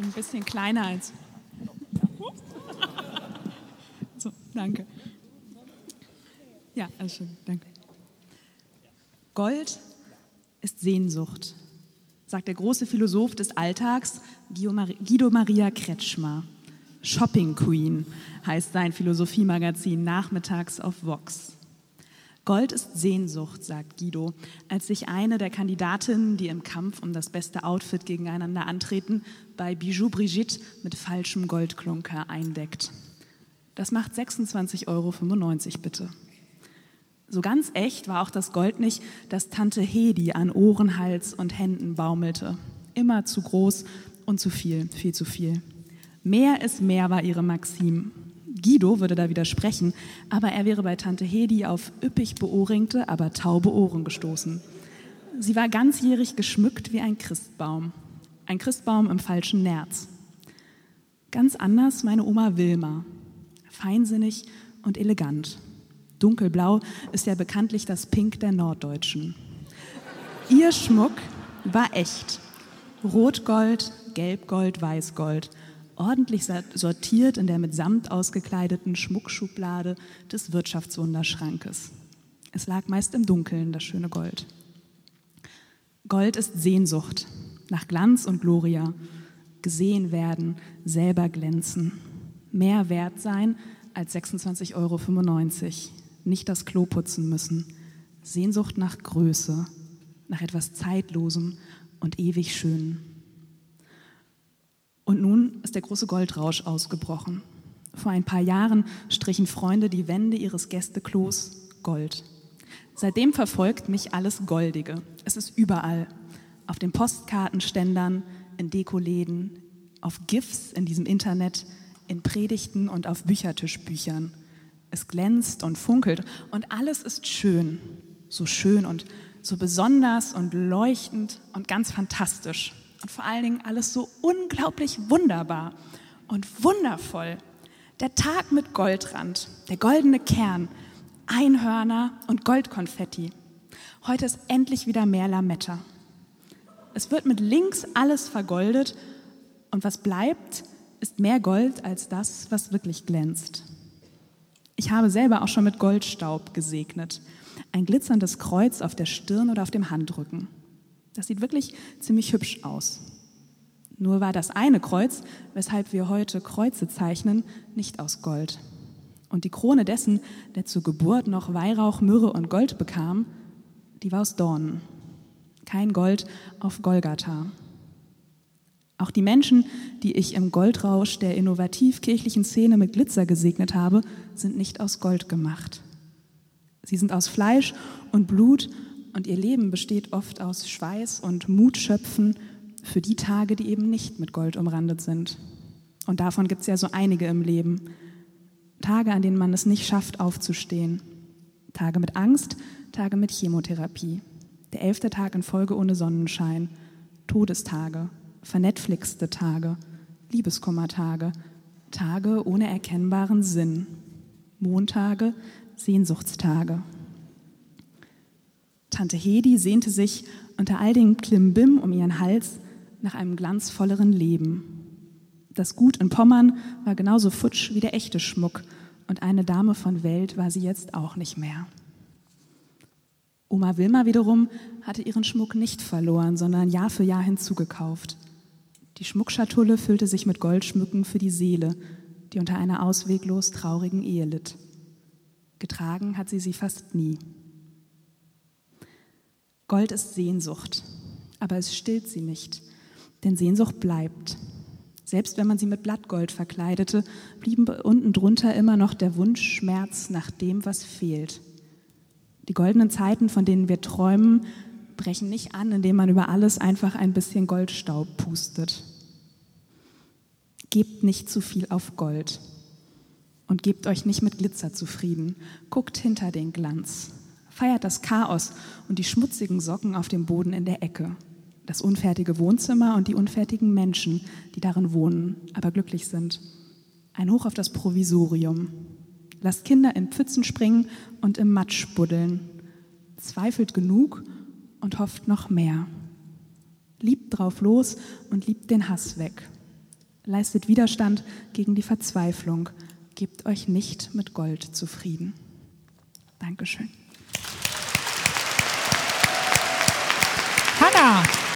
Ein bisschen kleiner als. So, danke. Ja, alles schön, danke. Gold ist Sehnsucht, sagt der große Philosoph des Alltags Guido Maria Kretschmer. Shopping Queen heißt sein Philosophiemagazin nachmittags auf Vox. Gold ist Sehnsucht, sagt Guido, als sich eine der Kandidatinnen, die im Kampf um das beste Outfit gegeneinander antreten, bei Bijou Brigitte mit falschem Goldklunker eindeckt. Das macht 26,95 Euro bitte. So ganz echt war auch das Gold nicht, das Tante Hedi an Ohren, Hals und Händen baumelte. Immer zu groß und zu viel, viel zu viel. Mehr ist mehr war ihre Maxim. Guido würde da widersprechen, aber er wäre bei Tante Hedi auf üppig beohringte, aber taube Ohren gestoßen. Sie war ganzjährig geschmückt wie ein Christbaum. Ein Christbaum im falschen Nerz. Ganz anders meine Oma Wilma. Feinsinnig und elegant. Dunkelblau ist ja bekanntlich das Pink der Norddeutschen. Ihr Schmuck war echt. Rotgold, Gelbgold, Weißgold. Ordentlich sortiert in der mit Samt ausgekleideten Schmuckschublade des Wirtschaftswunderschrankes. Es lag meist im Dunkeln, das schöne Gold. Gold ist Sehnsucht nach Glanz und Gloria, gesehen werden, selber glänzen, mehr wert sein als 26,95 Euro nicht das Klo putzen müssen. Sehnsucht nach Größe, nach etwas Zeitlosem und ewig Schönen. Und nun ist der große Goldrausch ausgebrochen. Vor ein paar Jahren strichen Freunde die Wände ihres Gästeklos Gold. Seitdem verfolgt mich alles Goldige. Es ist überall. Auf den Postkartenständern, in Dekoläden, auf GIFs in diesem Internet, in Predigten und auf Büchertischbüchern. Es glänzt und funkelt und alles ist schön, so schön und so besonders und leuchtend und ganz fantastisch. Und vor allen Dingen alles so unglaublich wunderbar und wundervoll. Der Tag mit Goldrand, der goldene Kern, Einhörner und Goldkonfetti. Heute ist endlich wieder mehr Lametta. Es wird mit links alles vergoldet und was bleibt, ist mehr Gold als das, was wirklich glänzt. Ich habe selber auch schon mit Goldstaub gesegnet. Ein glitzerndes Kreuz auf der Stirn oder auf dem Handrücken. Das sieht wirklich ziemlich hübsch aus. Nur war das eine Kreuz, weshalb wir heute Kreuze zeichnen, nicht aus Gold. Und die Krone dessen, der zur Geburt noch Weihrauch, Myrrhe und Gold bekam, die war aus Dornen. Kein Gold auf Golgatha. Auch die Menschen, die ich im Goldrausch der innovativ-kirchlichen Szene mit Glitzer gesegnet habe, sind nicht aus Gold gemacht. Sie sind aus Fleisch und Blut und ihr Leben besteht oft aus Schweiß und Mutschöpfen für die Tage, die eben nicht mit Gold umrandet sind. Und davon gibt es ja so einige im Leben. Tage, an denen man es nicht schafft, aufzustehen. Tage mit Angst, Tage mit Chemotherapie. Der elfte Tag in Folge ohne Sonnenschein. Todestage vernetflixte Tage, Liebeskummertage, Tage ohne erkennbaren Sinn, Montage, Sehnsuchtstage. Tante Hedi sehnte sich unter all dem Klimbim um ihren Hals nach einem glanzvolleren Leben. Das Gut in Pommern war genauso futsch wie der echte Schmuck und eine Dame von Welt war sie jetzt auch nicht mehr. Oma Wilma wiederum hatte ihren Schmuck nicht verloren, sondern Jahr für Jahr hinzugekauft. Die Schmuckschatulle füllte sich mit Goldschmücken für die Seele, die unter einer ausweglos traurigen Ehe litt. Getragen hat sie sie fast nie. Gold ist Sehnsucht, aber es stillt sie nicht, denn Sehnsucht bleibt. Selbst wenn man sie mit Blattgold verkleidete, blieben unten drunter immer noch der Wunschschmerz nach dem, was fehlt. Die goldenen Zeiten, von denen wir träumen, brechen nicht an, indem man über alles einfach ein bisschen Goldstaub pustet. Gebt nicht zu viel auf Gold und gebt euch nicht mit Glitzer zufrieden. Guckt hinter den Glanz. Feiert das Chaos und die schmutzigen Socken auf dem Boden in der Ecke. Das unfertige Wohnzimmer und die unfertigen Menschen, die darin wohnen, aber glücklich sind. Ein Hoch auf das Provisorium. Lasst Kinder in Pfützen springen und im Matsch buddeln. Zweifelt genug und hofft noch mehr. Liebt drauf los und liebt den Hass weg. Leistet Widerstand gegen die Verzweiflung. Gebt euch nicht mit Gold zufrieden. Dankeschön. out.